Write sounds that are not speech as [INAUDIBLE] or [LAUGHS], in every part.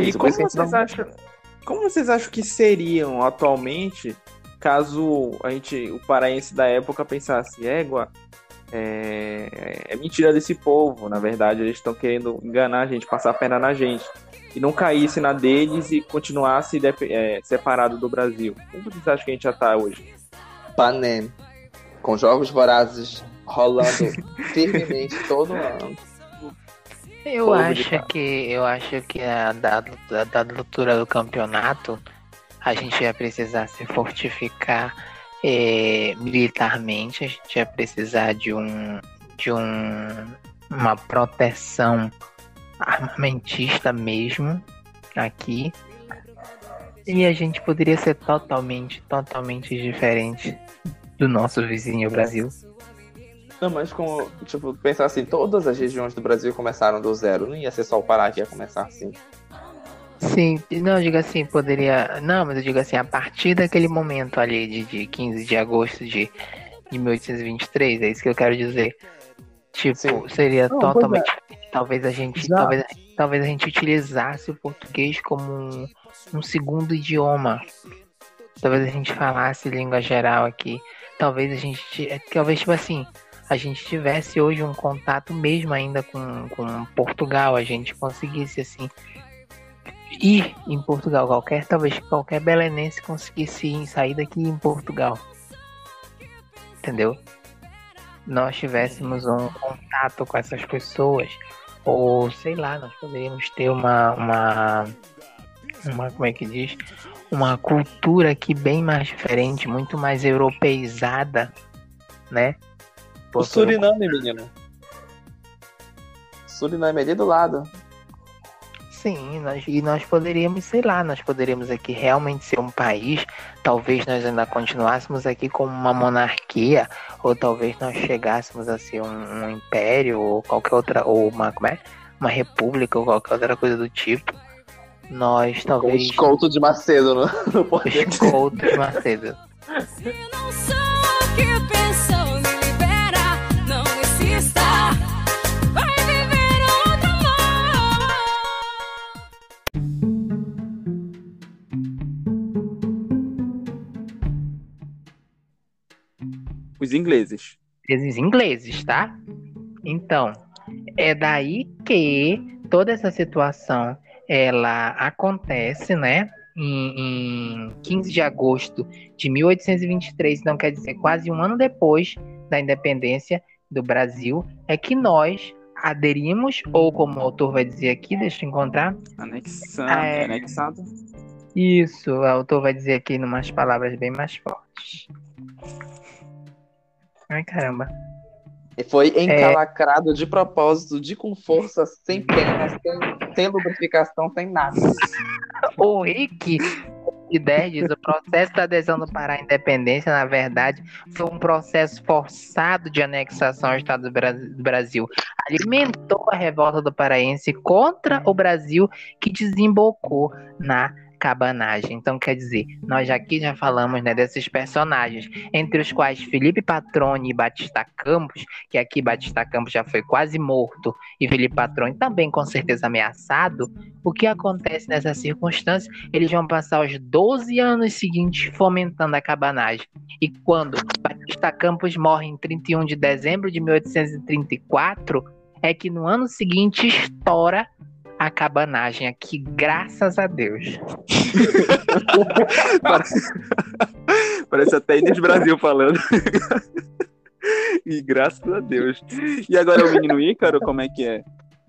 E, é E como vocês, não- acham, como vocês acham que seriam atualmente caso a gente, o paraense da época pensasse, égua, é, é mentira desse povo, na verdade eles estão querendo enganar a gente, passar a perna na gente, e não caísse na deles e continuasse é, separado do Brasil. Como vocês acham que a gente já tá hoje? Panem, com jogos vorazes rolando [LAUGHS] firmemente todo ano. Eu acho que eu acho que a dada a dada altura do campeonato a gente ia precisar se fortificar eh, militarmente, a gente ia precisar de um de um uma proteção armamentista mesmo aqui. E a gente poderia ser totalmente, totalmente diferente do nosso vizinho Brasil. Não, mas como, tipo, pensar assim, todas as regiões do Brasil começaram do zero. Não ia ser só o Pará que ia começar assim. Sim, não, eu digo assim, poderia. Não, mas eu digo assim, a partir daquele momento ali de, de 15 de agosto de, de 1823, é isso que eu quero dizer. Tipo, Sim. seria Não, pois totalmente. Talvez a gente. Já. Talvez, talvez a gente utilizasse o português como um, um segundo idioma. Talvez a gente falasse língua geral aqui. Talvez a gente. é, Talvez, tipo assim, a gente tivesse hoje um contato mesmo ainda com, com Portugal. A gente conseguisse, assim, ir em Portugal. Qualquer, talvez qualquer belenense conseguisse ir, sair daqui em Portugal. Entendeu? Nós tivéssemos um contato com essas pessoas. Ou sei lá, nós poderíamos ter uma. uma, uma como é que diz? Uma cultura aqui bem mais diferente, muito mais europeizada, né? O Suriname, menino. Suriname é ali do lado. Sim, nós, e nós poderíamos, sei lá, nós poderíamos aqui realmente ser um país, talvez nós ainda continuássemos aqui como uma monarquia, ou talvez nós chegássemos a ser um, um império, ou qualquer outra, ou uma, como é? Uma república, ou qualquer outra coisa do tipo. Nós talvez. os Couto de Macedo no, no [LAUGHS] poder. Os Coutos Macedo. Ingleses. Ingleses, tá? Então, é daí que toda essa situação ela acontece, né? Em, em 15 de agosto de 1823, então quer dizer, quase um ano depois da independência do Brasil, é que nós aderimos, ou como o autor vai dizer aqui, deixa eu encontrar. Anexando, é. anexado. Isso, o autor vai dizer aqui em umas palavras bem mais fortes. Ai, caramba. E foi encalacrado de propósito, de com força, sem pena, sem, sem lubrificação, sem nada. [LAUGHS] O Rick de 10 diz, o processo da adesão do Pará à independência, na verdade, foi um processo forçado de anexação ao Estado do Brasil. Alimentou a revolta do paraense contra o Brasil, que desembocou na cabanagem. Então, quer dizer, nós aqui já falamos né, desses personagens, entre os quais Felipe Patrone e Batista Campos, que aqui Batista Campos já foi quase morto, e Felipe Patrone também com certeza ameaçado. O que acontece nessa circunstância? Eles vão passar os 12 anos seguintes fomentando a cabanagem. E quando Batista Campos morre em 31 de dezembro de 1834, é que no ano seguinte estoura a cabanagem aqui, graças a Deus. [LAUGHS] Parece, Parece até Inês Brasil falando. [LAUGHS] e graças a Deus. E agora o menino Ícaro, como é que é?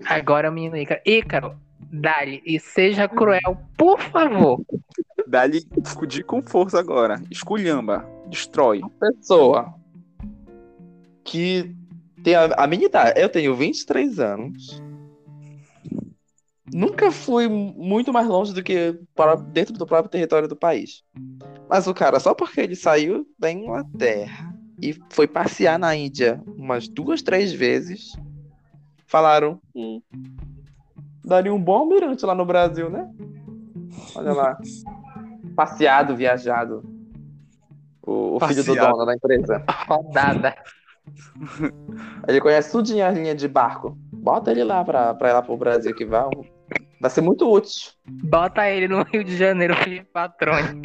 Agora o menino Ícaro. Ícaro, dá-lhe e seja cruel, por favor. Dá-lhe de com força agora. Esculhamba. Destrói. Pessoa que tem a, a minha idade. Eu tenho 23 anos. Nunca fui muito mais longe do que para dentro do próprio território do país. Mas o cara, só porque ele saiu da Inglaterra e foi passear na Índia umas duas, três vezes, falaram: hum, daria um bom almirante lá no Brasil, né? Olha lá. [LAUGHS] Passeado, viajado. O, o filho do dono da empresa. Rodada. [LAUGHS] Ele conhece tudinho a linha de barco. Bota ele lá pra, pra ir lá pro Brasil que vai. Vai ser muito útil. Bota ele no Rio de Janeiro, [LAUGHS] filho de patrônio.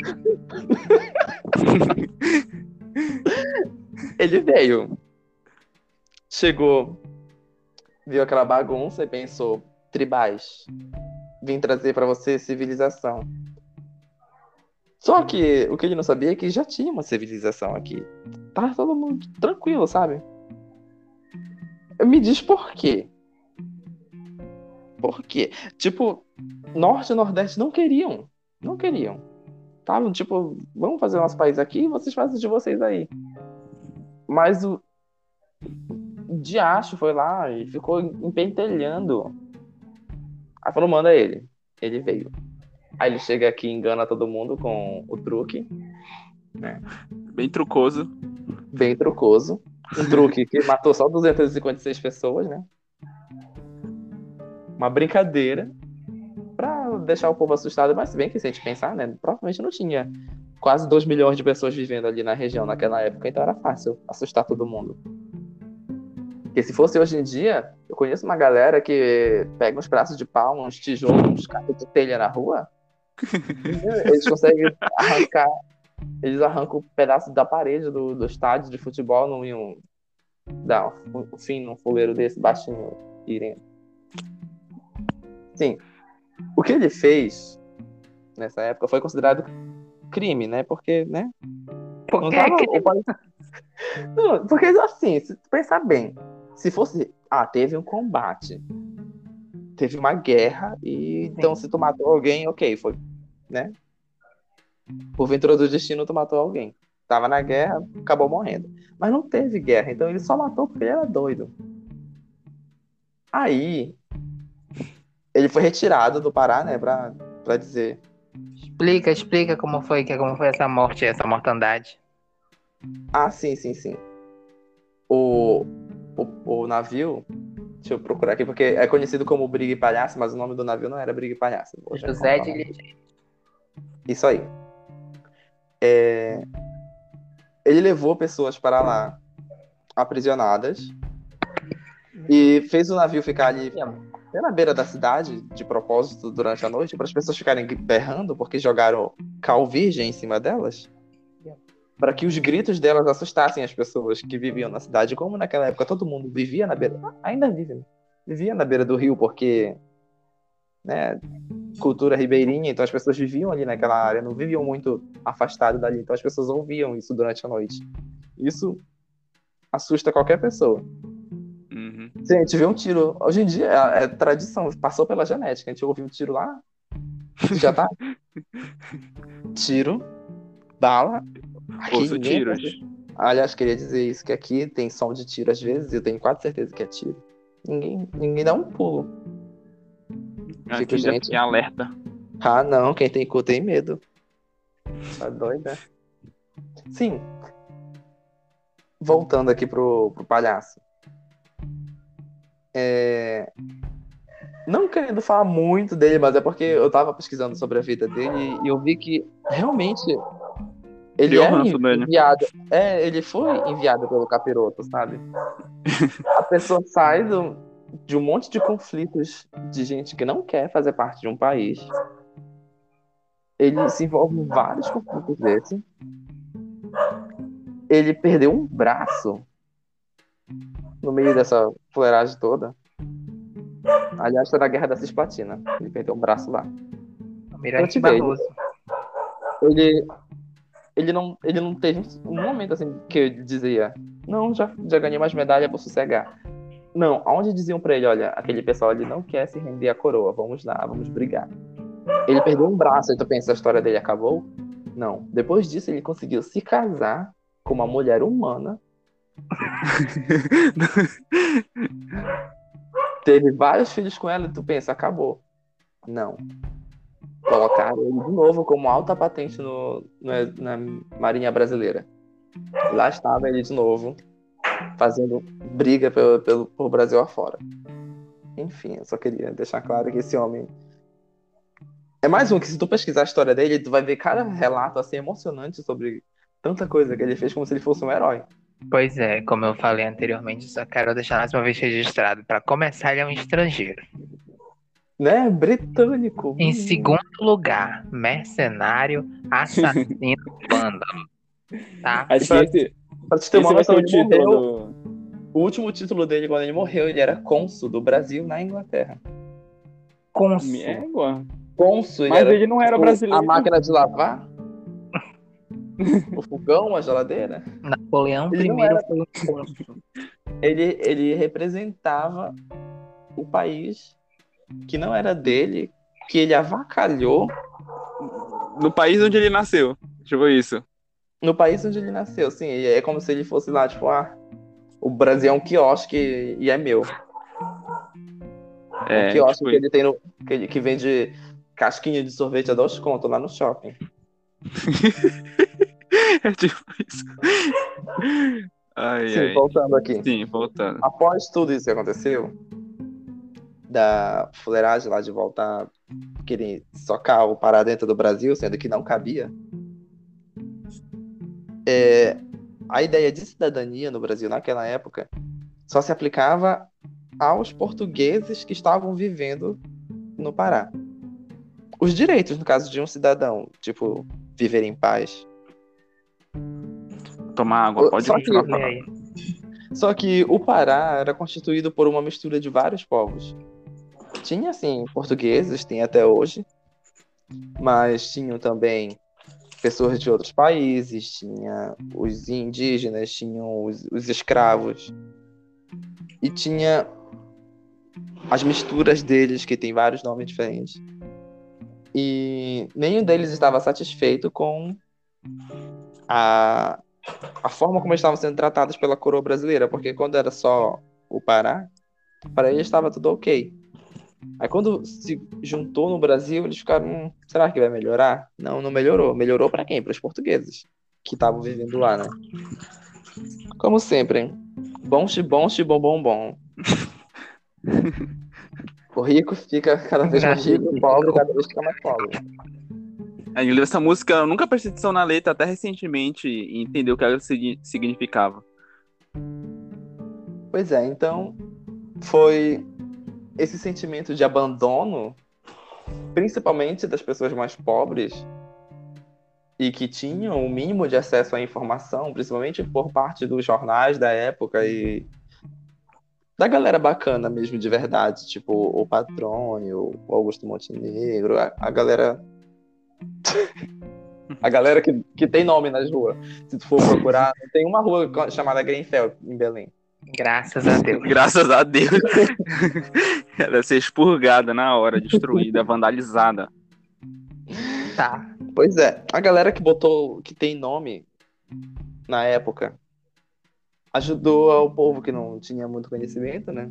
Ele veio. Chegou. Viu aquela bagunça e pensou: tribais. Vim trazer pra você civilização. Só que o que ele não sabia é que já tinha uma civilização aqui. Tava todo mundo tranquilo, sabe? Me diz por quê? Por quê? Tipo, Norte e Nordeste não queriam. Não queriam. Estavam tipo, vamos fazer nosso país aqui e vocês fazem de vocês aí. Mas o Diacho foi lá e ficou empentelhando. Aí falou, manda ele. Ele veio. Aí ele chega aqui e engana todo mundo com o truque. Bem trucoso. Bem trucoso. Um truque que matou só 256 pessoas, né? Uma brincadeira pra deixar o povo assustado. Mas se bem que se a gente pensar, né? Provavelmente não tinha quase 2 milhões de pessoas vivendo ali na região naquela época, então era fácil assustar todo mundo. Porque se fosse hoje em dia, eu conheço uma galera que pega uns braços de pau, uns tijolos, uns cabos de telha na rua. [LAUGHS] Eles conseguem arrancar. Eles arrancam um pedaço da parede do, do estádio de futebol, não iam dar um, um fim num fogueiro desse baixinho irem. Sim. O que ele fez nessa época foi considerado crime, né? Porque, né? Por Não tava- país- Não, porque assim, se pensar bem, se fosse. Ah, teve um combate. Teve uma guerra e então se tu matou alguém, ok, foi, né? Porventura do destino, tu matou alguém. Tava na guerra, acabou morrendo. Mas não teve guerra, então ele só matou porque ele era doido. Aí ele foi retirado do Pará, né, pra, pra dizer. Explica, explica como foi, que como foi essa morte, essa mortandade. Ah, sim, sim, sim. O, o, o navio. Deixa eu procurar aqui, porque é conhecido como Briga e Palhaço, mas o nome do navio não era Briga e Palhaço. José de. Isso aí. É, Ele levou pessoas para lá aprisionadas e fez o navio ficar ali bem na beira da cidade, de propósito, durante a noite, para as pessoas ficarem berrando, porque jogaram cal virgem em cima delas. Para que os gritos delas assustassem as pessoas que viviam na cidade. Como naquela época todo mundo vivia na beira. Ainda vive, né? Vivia na beira do rio, porque. Né, cultura ribeirinha, então as pessoas viviam ali naquela área, não viviam muito afastado dali, então as pessoas ouviam isso durante a noite. Isso assusta qualquer pessoa. Uhum. Se a gente vê um tiro, hoje em dia é, é tradição, passou pela genética, a gente ouviu um tiro lá, já tá. [LAUGHS] Tiro, bala. Aqui Ouço tiros. Aliás, queria dizer isso, que aqui tem som de tiro às vezes, e eu tenho quase certeza que é tiro. Ninguém, ninguém dá um pulo. Aqui já gente. tem alerta. Ah, não, quem tem cu tem medo. Tá doida? Sim. Voltando aqui pro, pro palhaço. É... Não querendo falar muito dele, mas é porque eu tava pesquisando sobre a vida dele e eu vi que realmente ele é dele. enviado. É, ele foi enviado pelo capiroto, sabe? [LAUGHS] A pessoa sai do, de um monte de conflitos de gente que não quer fazer parte de um país. Ele se envolve em vários conflitos desse. Ele perdeu um braço no meio dessa fuleiragem toda. Aliás, foi na Guerra da Cisplatina. Ele perdeu um braço lá. Almirante Eu te vejo. Barroso. Ele, ele, não, ele não teve um momento assim que ele dizia: Não, já, já ganhei mais medalha, vou sossegar. Não, aonde diziam pra ele: Olha, aquele pessoal ali não quer se render à coroa, vamos lá, vamos brigar. Ele perdeu um braço, tu pensa: a história dele acabou? Não. Depois disso, ele conseguiu se casar com uma mulher humana. [LAUGHS] Teve vários filhos com ela e tu pensa: Acabou. Não. Colocaram ele de novo como alta patente no, no- na Marinha Brasileira. Lá estava ele de novo, fazendo briga pelo, pelo, Brasil afora. Enfim, eu só queria deixar claro que esse homem. É mais um que, se tu pesquisar a história dele, tu vai ver cada relato assim emocionante sobre tanta coisa que ele fez, como se ele fosse um herói. Pois é, como eu falei anteriormente, só quero deixar mais uma vez registrado. Para começar, ele é um estrangeiro. Né? Britânico. Em segundo lugar, mercenário, assassino, [LAUGHS] vândalo. Tá? Acho que Pra- esse, Pra te ter uma noção, o título do... O último título dele, quando ele morreu, ele era cônsul do Brasil na Inglaterra. Cônsul. Égua. Cônsul, Mas era, ele não era brasileiro. A máquina de lavar? [LAUGHS] o fogão, a geladeira? Napoleão Ele I era- foi um. Ele, ele representava o país que não era dele, que ele avacalhou No país onde ele nasceu. Tipo isso. no país onde ele nasceu. Sim, e é como se ele fosse lá, tipo, ah, o Brasil é um quiosque e é meu. É, um quiosque tipo que ele tem no. Que, ele- que vende casquinha de sorvete a dois contos lá no shopping. [LAUGHS] [LAUGHS] É tipo isso. Ai, Sim, ai. voltando aqui. Sim, voltando. Após tudo isso que aconteceu, da fuleiragem lá de voltar, querer socar o Pará dentro do Brasil, sendo que não cabia, é, a ideia de cidadania no Brasil naquela época só se aplicava aos portugueses que estavam vivendo no Pará. Os direitos, no caso de um cidadão, tipo, viver em paz, Tomar água, pode Só que- continuar Lê falando. aí. Só que o Pará era constituído por uma mistura de vários povos. Tinha, assim, portugueses, tem até hoje, mas tinham também pessoas de outros países, tinha os indígenas, tinham os, os escravos, e tinha as misturas deles, que tem vários nomes diferentes. E nenhum deles estava satisfeito com a, a forma como eles estavam sendo tratados pela coroa brasileira, porque quando era só o Pará, para eles estava tudo ok. Aí quando se juntou no Brasil, eles ficaram, hum, será que vai melhorar? Não, não melhorou. Melhorou para quem? Para os portugueses que estavam vivendo lá, né? Como sempre, hein? bom bom bom bom [LAUGHS] bom. O rico fica cada vez mais rico, o pobre cada vez fica mais pobre. Aí, eu li essa música, eu nunca prestei atenção na letra até recentemente e entender o que ela signi- significava. Pois é, então foi esse sentimento de abandono, principalmente das pessoas mais pobres e que tinham o mínimo de acesso à informação, principalmente por parte dos jornais da época e da galera bacana mesmo de verdade, tipo o Patrônio, o Augusto Montenegro, a, a galera [LAUGHS] a galera que, que tem nome nas ruas. Se tu for procurar, tem uma rua chamada Grenfell em Belém. Graças a Deus. [LAUGHS] Graças a Deus. [LAUGHS] ela ia ser expurgada na hora, destruída, vandalizada. Tá. Pois é, a galera que botou, que tem nome na época, ajudou o povo que não tinha muito conhecimento, né?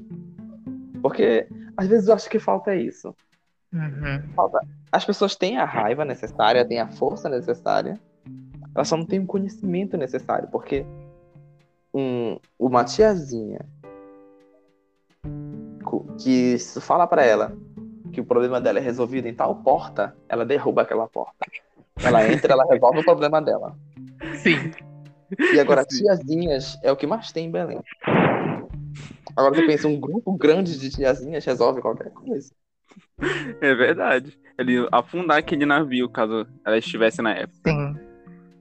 Porque às vezes eu acho que falta isso. Uhum. As pessoas têm a raiva necessária, têm a força necessária, elas só não têm o conhecimento necessário, porque um, uma tiazinha que fala pra ela que o problema dela é resolvido em tal porta, ela derruba aquela porta. Ela entra, ela resolve o problema dela. Sim. E agora, Sim. tiazinhas é o que mais tem em Belém. Agora você pensa, um grupo grande de tiazinhas resolve qualquer coisa. [LAUGHS] É verdade. Ele ia afundar aquele navio caso ela estivesse na época. Sim.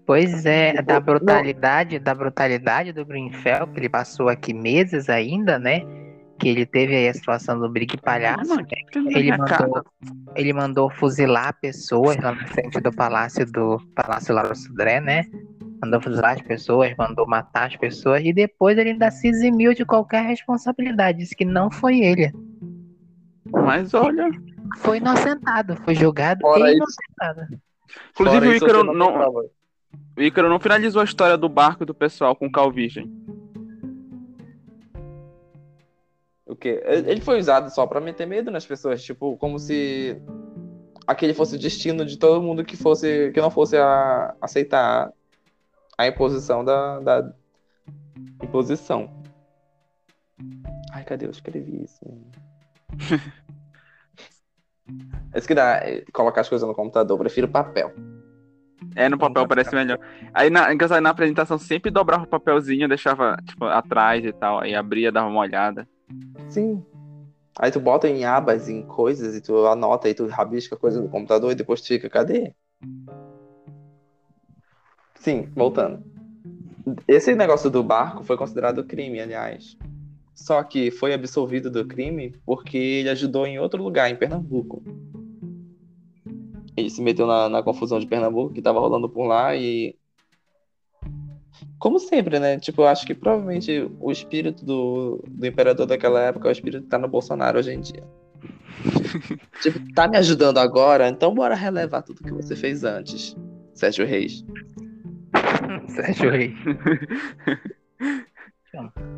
Pois é, da não- brutalidade, da brutalidade do Greenfell, que ele passou aqui meses ainda, né? Que ele teve aí a situação do Brigue Palhaço. Tem na Ele mandou, ele mandou fuzilar pessoas lá na frente do palácio do Palácio Lauro Sodré, né? Mandou fuzilar as pessoas, mandou matar as pessoas e depois ele ainda se eximiu de qualquer responsabilidade. Disse que não foi ele. Mas olha. Foi inocentado, foi julgado Fora e isso- inocentado. Inclusive, Fora o isso, Ícaro não não, o Ícaro não finalizou a história do barco do pessoal com Cal Virgem. O quê? Ele foi usado só pra meter medo nas pessoas, tipo, como se aquele fosse o destino de todo mundo que fosse que não fosse a, aceitar a imposição da, da imposição. Ai, cadê? Eu escrevi isso. É isso que dá, é, colocar as coisas no computador, eu prefiro papel. É, no papel parece melhor. Aí na, na apresentação sempre dobrava o papelzinho, deixava tipo, atrás e tal. Aí abria, dava uma olhada. Sim. Aí tu bota em abas, em coisas, e tu anota e tu rabisca coisa no computador e depois tu fica, cadê? Sim, voltando. Esse negócio do barco foi considerado crime, aliás. Só que foi absolvido do crime porque ele ajudou em outro lugar, em Pernambuco. Ele se meteu na, na confusão de Pernambuco que tava rolando por lá e. Como sempre, né? Tipo, eu acho que provavelmente o espírito do, do imperador daquela época é o espírito que tá no Bolsonaro hoje em dia. [LAUGHS] tipo, tá me ajudando agora, então bora relevar tudo que você fez antes, Sérgio Reis. Sérgio Reis. [LAUGHS]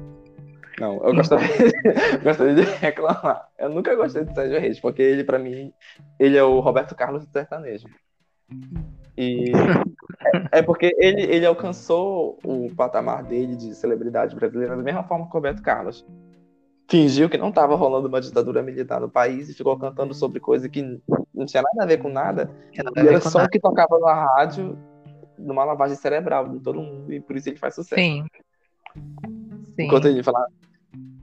Não, eu gostaria, [LAUGHS] gostaria de reclamar. Eu nunca gostei de Sérgio Reis, porque ele, pra mim, ele é o Roberto Carlos do sertanejo. E é, é porque ele, ele alcançou o patamar dele de celebridade brasileira da mesma forma que o Roberto Carlos. Fingiu que não estava rolando uma ditadura militar no país e ficou cantando sobre coisa que não tinha nada a ver com nada. E era só o que tocava na rádio numa lavagem cerebral de todo mundo, e por isso ele faz sucesso. Sim. Sim. Enquanto ele falava.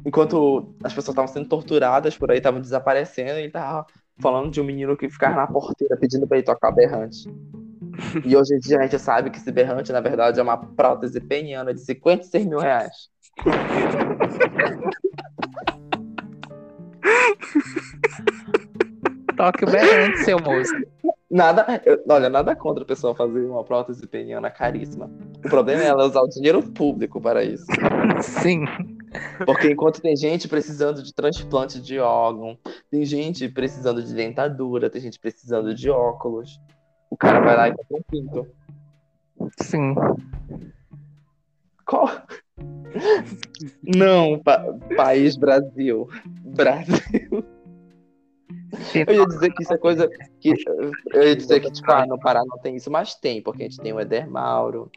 Enquanto as pessoas estavam sendo torturadas por aí, estavam desaparecendo, ele tava falando de um menino que ficava na porteira pedindo pra ele tocar berrante. E hoje em dia a gente sabe que esse berrante, na verdade, é uma prótese peniana de 56 mil reais. Toque o berrante, seu moço. Nada, eu- olha, nada contra a pessoa fazer uma prótese peniana caríssima. O problema é ela usar o dinheiro público para isso. Sim. Porque enquanto tem gente precisando de transplante de órgão, tem gente precisando de dentadura, tem gente precisando de óculos, o cara vai lá e compra um pinto. Sim. Qual? Não, pa- país Brasil. Brasil. Eu ia dizer que isso é coisa que. Eu ia dizer que, tipo, ah, no Pará não tem isso, mas tem, porque a gente tem o Eder Mauro,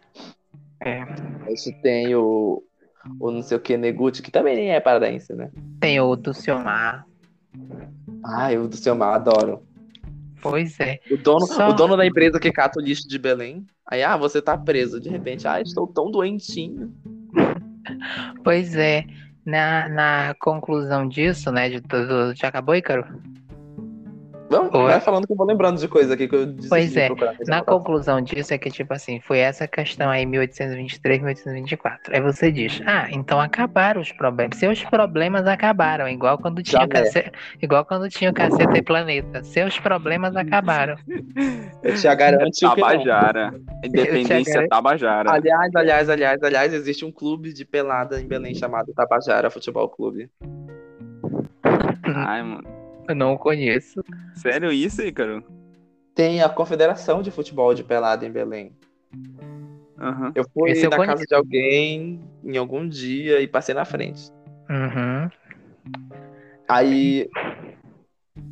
É. a gente tem o. O não sei o que, Neguti, que também nem é paraense, né? Tem o do Silmar. Ai, o do seu mar, adoro. Pois é. O dono, Só- o dono da empresa que cata o lixo de Belém. Aí, ah, você tá preso. De repente, ah, estou tão doentinho. [LAUGHS] Pois é. Na, na conclusão disso, né? De tudo. Já acabou, Ícaro? Oi. vai falando que eu vou lembrando de coisa aqui que eu Pois é. Na conclusão disso é que, tipo assim, foi essa questão aí, 1823, 1824. Aí você diz, ah, então acabaram os problemas. Seus problemas acabaram, igual quando tinha, cacete, igual quando tinha o Caceta e Planeta. Seus problemas acabaram. [LAUGHS] Eu te garanto que não. Tabajara. [LAUGHS] Independência garanto. Tabajara. Aliás, aliás, aliás, aliás, existe um clube de pelada em Belém chamado Tabajara Futebol Clube. Ai, mano. Eu não conheço. Sério isso, Ícaro? Tem a Confederação de Futebol de Pelada em Belém. Aham. Eu fui Esse eu na casa conheço. de alguém em algum dia e passei na frente. Uhum. Aí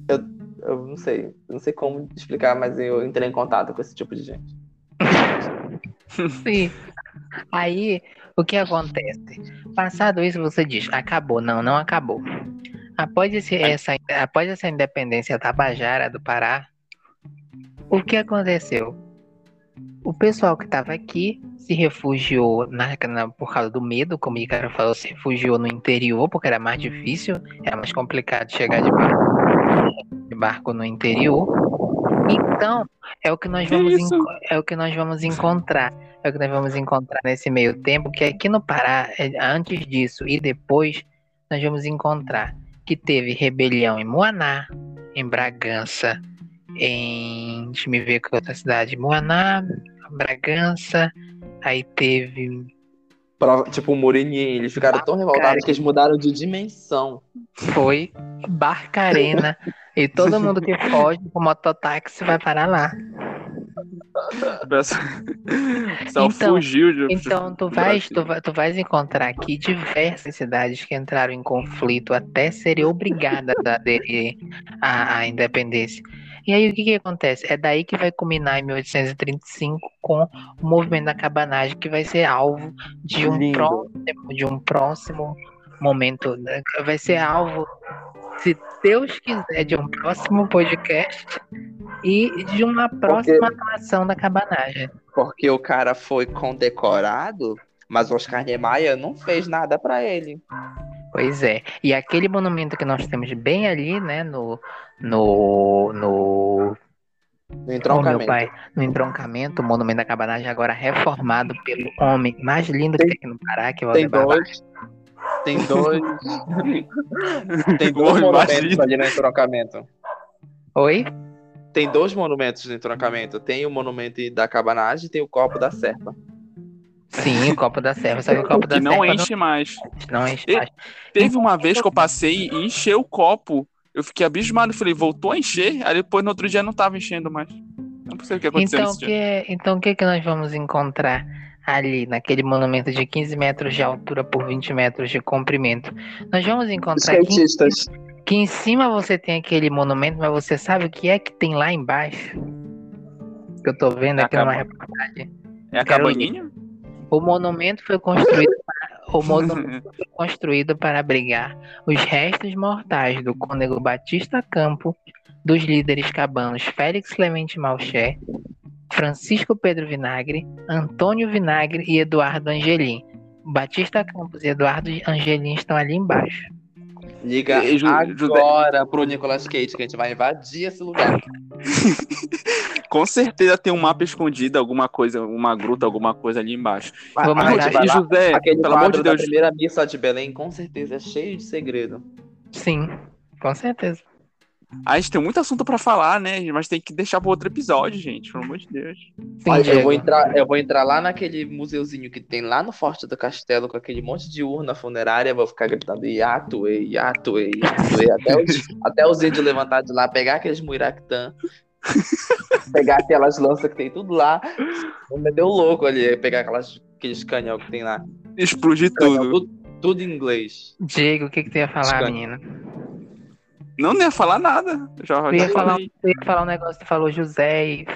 eu, eu não sei, eu não sei como explicar, mas eu entrei em contato com esse tipo de gente. [LAUGHS] Sim. Aí, o que acontece? Passado isso, você diz, acabou. Não, não acabou. Após, esse, essa, após essa independência tabajara do Pará, o que aconteceu? O pessoal que estava aqui se refugiou na, na- por causa do medo, como o Icaro falou, se refugiou no interior, porque era mais difícil, era mais complicado chegar de barco, de barco no interior. Então, é o que nós vamos enco- é o que nós vamos encontrar. É o que nós vamos encontrar nesse meio tempo, que aqui no Pará, é, antes disso e depois, nós vamos encontrar que teve rebelião em Moaná, em Bragança, em. Deixa me ver que outra cidade. Moaná, Bragança, aí teve. Prova- tipo o Mourinho, eles ficaram tão revoltados que eles mudaram de dimensão. Foi Barcarena. e todo mundo que [LAUGHS] foge com mototáxi vai parar lá. O pessoal- o pessoal Então- fugiu de. Então, tu vais, tu, vai, tu vais encontrar aqui diversas cidades que entraram em conflito até serem obrigadas a aderir à, à independência. E aí, o que, que acontece? É daí que vai culminar em 1835 com o movimento da cabanagem, que vai ser alvo de um, Lindo. próximo, de um próximo momento. né? Vai ser alvo, se Deus quiser, de um próximo podcast e de uma próxima atuação da cabanagem. Porque o cara foi condecorado, mas Oscar Niemeyer não fez nada pra ele. Pois é. E aquele monumento que nós temos bem ali, né, no no no No Oh, meu entroncamento. pai, no entroncamento, o Monumento da Cabanagem agora reformado pelo homem mais lindo que tem aqui no Pará, que é o Tem dois. Tem dois. [LAUGHS] tem O dois monumentos ali no entroncamento. Oi? Tem dois monumentos no entroncamento. Tem o monumento da cabanagem e tem o copo da serpa. Sim, o copo da serva. Só que o copo da Que não enche mais. não, não enche E- mais. Teve uma vez que eu passei e encheu o copo. Eu fiquei abismado. Falei, voltou a encher? Aí depois no outro dia não tava enchendo mais. Não sei o que aconteceu Então, nesse o dia. que, é- então, o que, que nós vamos encontrar ali, naquele monumento de 15 metros de altura por 20 metros de comprimento? Nós vamos encontrar que, Skatistas. que em cima você tem aquele monumento, mas você sabe o que é que tem lá embaixo? Que eu tô vendo aqui numa Acaba- reportagem. É a cabaninha? O monumento foi construído [LAUGHS] para, o monumento foi construído para abrigar os restos mortais do cônego Batista Campo, dos líderes cabanos Félix Clemente Malché, Francisco Pedro Vinagre, Antônio Vinagre e Eduardo Angelim. Batista Campos e Eduardo Angelim estão ali embaixo. Liga E, agora pro Nicolas Cage, que a gente vai invadir esse lugar. [LAUGHS] Com certeza tem um mapa escondido, alguma coisa, uma gruta, alguma coisa ali embaixo. Vamos a lá. E José, Aquele pelo amor de Deus, da primeira missa de Belém, com certeza, é cheio de segredo. Sim, com certeza. A gente tem muito assunto pra falar, né? Mas tem que deixar pro outro episódio, gente. Pelo amor de Deus. Sim, Olha, eu vou, entrar, eu vou entrar lá naquele museuzinho que tem lá no Forte do Castelo, com aquele monte de urna funerária, vou ficar gritando Yatuei, Yatuei, Yatuei, até os, [LAUGHS] até os índios levantar de lá, pegar aqueles muiractã, [LAUGHS] pegar aquelas lanças que tem tudo lá, vou meter o louco ali, pegar aquelas, aqueles canhão que tem lá. Explodir tudo. tudo, tudo em inglês. Diego, o que, que tu ia falar, menina? Não, não ia falar nada. Já, Eu já ia falar, falei. eu ia falar um negócio, tu falou José e.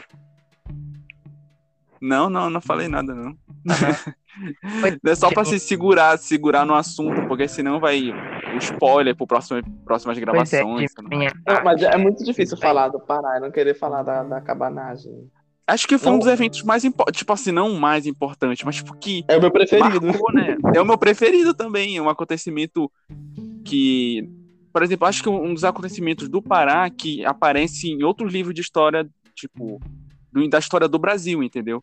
Não, não, não falei nada, não. Foi- [LAUGHS] É só pra se segurar, segurar no assunto, porque senão vai o spoiler pro próximo, próximas é, gravações. minha Não, mas é muito difícil falar do Pará e não querer falar da, da cabanagem. Acho que foi um dos eventos mais importantes, tipo assim, não o mais importante, mas tipo que É o meu preferido. marcou, né? É o meu preferido também, é um acontecimento que, por exemplo, acho que um dos acontecimentos do Pará que aparece em outros livros de história, tipo, do- da história do Brasil, entendeu?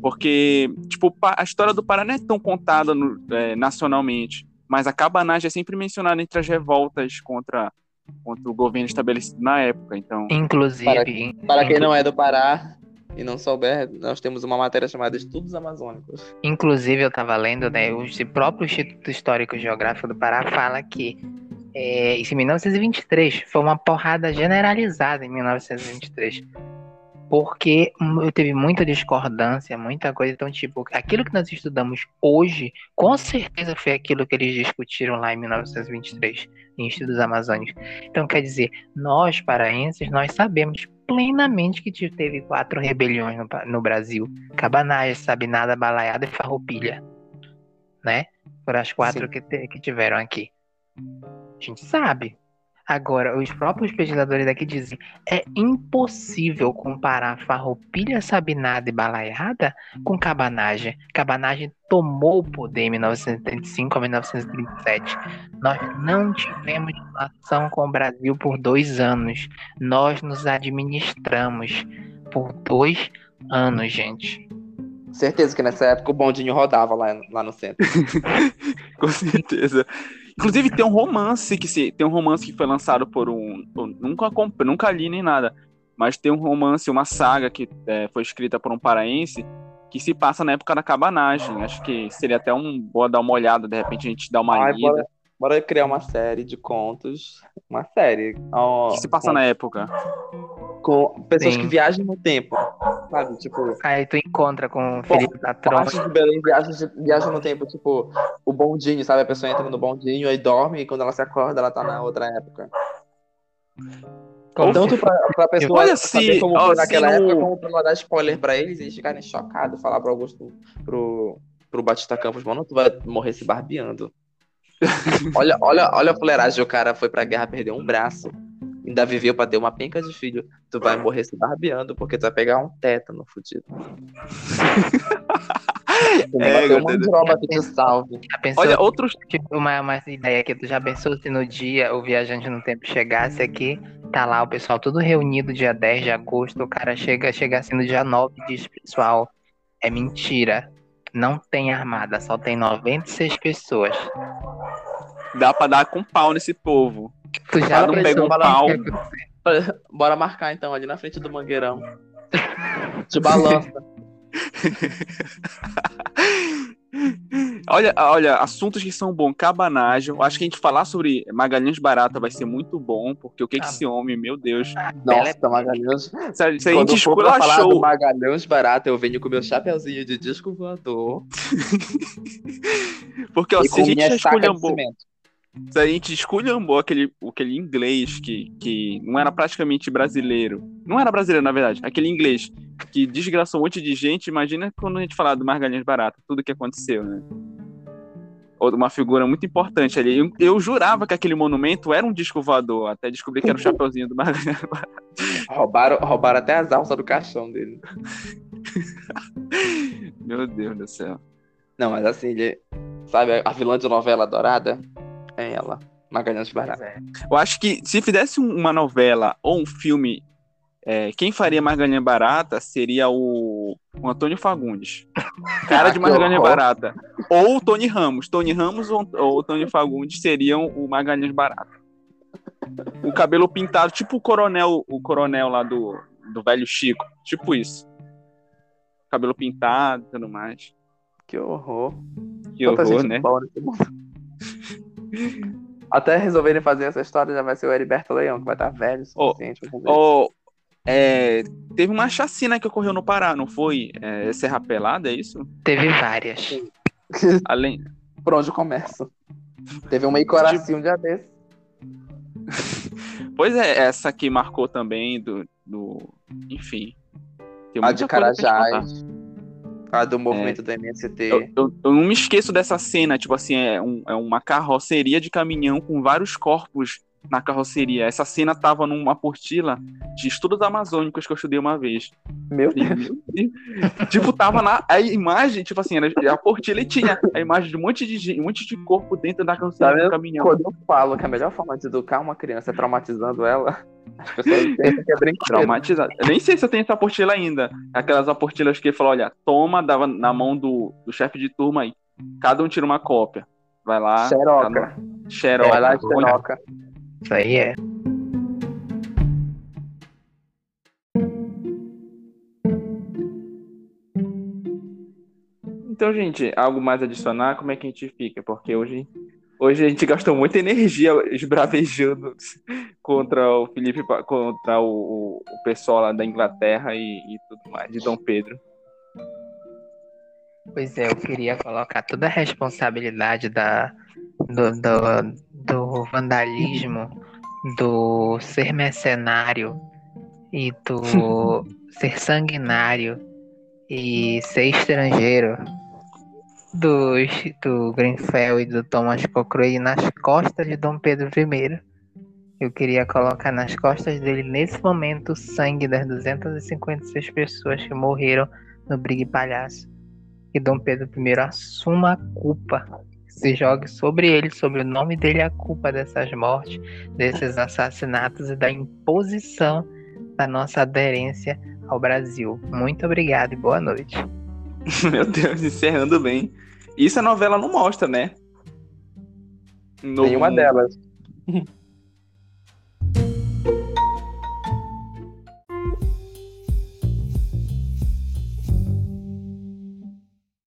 Porque, tipo, a história do Pará não é tão contada no- é, nacionalmente, mas a cabanagem é sempre mencionada entre as revoltas contra, contra o governo estabelecido na época, então... Inclusive. Para- Para quem não é do Pará e não souber, nós temos uma matéria chamada Estudos Amazônicos. Inclusive, eu estava lendo, né, o próprio Instituto Histórico Geográfico do Pará fala que é, isso em 1923 foi uma porrada generalizada em 1923. Porque hum, teve muita discordância, muita coisa. Então, tipo, aquilo que nós estudamos hoje, com certeza foi aquilo que eles discutiram lá em 1923, em Estudos Amazônicos. Então, quer dizer, nós, paraenses, nós sabemos plenamente que te- teve quatro rebeliões no, no Brasil. Cabanagem, Sabinada, Balaiada e Farroupilha. Né? Foram as quatro que, que tiveram aqui. A gente sabe. Agora, os próprios pesquisadores daqui dizem é impossível comparar Farroupilha, Sabinada e Balaiada com Cabanagem. Cabanagem tomou o poder em 1935 a 1937. Nós não tivemos relação com o Brasil por dois anos. Nós nos administramos por dois anos, gente. Certeza que nessa época o bondinho rodava lá, lá no centro. [LAUGHS] Com certeza. Inclusive tem um romance que se tem um romance que foi lançado por um nunca comprei, nunca li nem nada, mas tem um romance, uma saga que é, foi escrita por um paraense que se passa na época da cabanagem. Acho que seria até um boa dar uma olhada, de repente a gente dá uma Ai, lida. bora, bora criar uma série de contos. Uma série. ó, que se passa com, na época. Com pessoas Sim. que viajam no tempo. Sabe? Tipo, Aí tu encontra com o Felipe da Tromba. de Belém viajam, de- viajam no tempo. Tipo, o bondinho, sabe? A pessoa entra no bondinho, aí dorme, e quando ela se acorda, ela tá na outra época. Como Tanto pra, pra pessoa Olha se- como ó, foi se naquela no- época, como pra dar spoiler pra eles e eles ficarem chocados, falar pro Augusto, pro, pro Batista Campos, mano, tu vai morrer se barbeando. [LAUGHS] olha, olha, olha a fuleiragem, o cara foi pra guerra, perdeu um braço. Ainda viveu pra ter uma penca de filho, tu vai morrer se barbeando porque tu vai pegar um tétano fudido. [LAUGHS] Tu É, uma droga que te salve. Já pensou, Olha, outros. tipo, uma, uma ideia aqui, tu já pensou se no dia o viajante no tempo chegasse aqui, tá lá o pessoal todo reunido dia 10 de agosto, o cara chega, chega assim no dia 9 e diz, pessoal, é mentira. Não tem armada, só tem 96 pessoas. Dá pra dar com pau nesse povo. Tu já pensou eles, fala pau. [LAUGHS] Bora marcar então, ali na frente do mangueirão. Te balança. [LAUGHS] Olha, olha, assuntos que são bons, cabanagem. Eu acho que a gente falar sobre Magalhães Barata vai ser muito bom, porque o que que Ah. esse homem, meu Deus. Nossa, Magalhães. Se a, se a Quando gente esculachou, Magalhães barato, eu venho com meu chapeuzinho de disco voador [LAUGHS] porque ó, e se a gente minha já de esculhambou, a gente esculhambou aquele, aquele inglês que, que não era praticamente brasileiro, não era brasileiro na verdade, aquele inglês que desgraçou um monte de gente, imagina quando a gente falar do Magalhães Barata, tudo que aconteceu, né? Uma figura muito importante ali. Eu, eu jurava que aquele monumento era um disco voador, até descobri que era o chapeuzinho do Magalhães Barata. [LAUGHS] Roubaram, roubaram até as alças do caixão dele. Meu Deus do céu. Não, mas assim, ele. Sabe, a vilã de novela dourada é ela. Magalhães Barata. É. Eu acho que se fizesse um- uma novela ou um filme, é, quem faria Margalinha Barata seria o, o Antônio Fagundes. Cara Ah, [LAUGHS] de horror. Barata. Ou o Tony Ramos. Tony Ramos ou, ou o Tony Fagundes seriam o Margalinhas Barata. O cabelo pintado, tipo o coronel, o coronel lá do, do velho Chico. Tipo isso. Cabelo pintado e tudo mais. Que horror. Que Tanta horror, gente né? [LAUGHS] Até resolverem fazer essa história, já vai ser o Heriberto Leão, que vai estar velho o suficiente. pra fazer. Ó, é, teve uma chacina que ocorreu no Pará, não foi? É, Serra Pelada, é isso? Teve várias. [LAUGHS] Além, Por onde eu começo? Teve uma Icoraci um dia desse. [LAUGHS] Pois é, essa que marcou também do. do enfim. Tem A de Carajás. Contar. A do movimento do MST. Eu, eu, eu não me esqueço dessa cena, tipo assim, é, um- é uma carroceria de caminhão com vários corpos na carroceria. Essa cena tava numa portila de estudos amazônicos que eu estudei uma vez. Meu Deus. tipo, tava na a imagem, tipo assim, a portilha e tinha a imagem de um monte de, um monte de corpo dentro da carroceria Tá do vendo? caminhão. Quando eu falo que a melhor forma de educar uma criança é traumatizando ela, as pessoas pensam que é brincadeira. Nem sei se eu tenho essa apostila ainda. Aquelas apostilas que ele falou, olha, toma, dava na mão do, do chefe de turma aí. Cada um tira uma cópia. Vai lá. Xeroca. cada Xeroca. Vai lá, Olha, xeroca. Isso aí é. Então, gente, algo mais adicionar? Como é que a gente fica? Porque hoje, hoje a gente gastou muita energia esbravejando [LAUGHS] contra o Felipe, contra o, o, o pessoal lá da Inglaterra e, e tudo mais, de Dom Pedro. Pois é, eu queria colocar toda a responsabilidade da, do, do, do vandalismo, do ser mercenário e do [LAUGHS] ser sanguinário e ser estrangeiro do, do Grenfell e do Thomas Cochrane nas costas de Dom Pedro I. Eu queria colocar nas costas dele, nesse momento, o sangue das 256 pessoas que morreram no Brigue Palhaço que Dom Pedro I assuma a culpa, se jogue sobre ele, sobre o nome dele, a culpa dessas mortes, desses assassinatos e da imposição da nossa aderência ao Brasil. Muito obrigado e boa noite. [LAUGHS] Meu Deus, encerrando bem. Isso a novela não mostra, né? No- Nenhuma delas. [LAUGHS]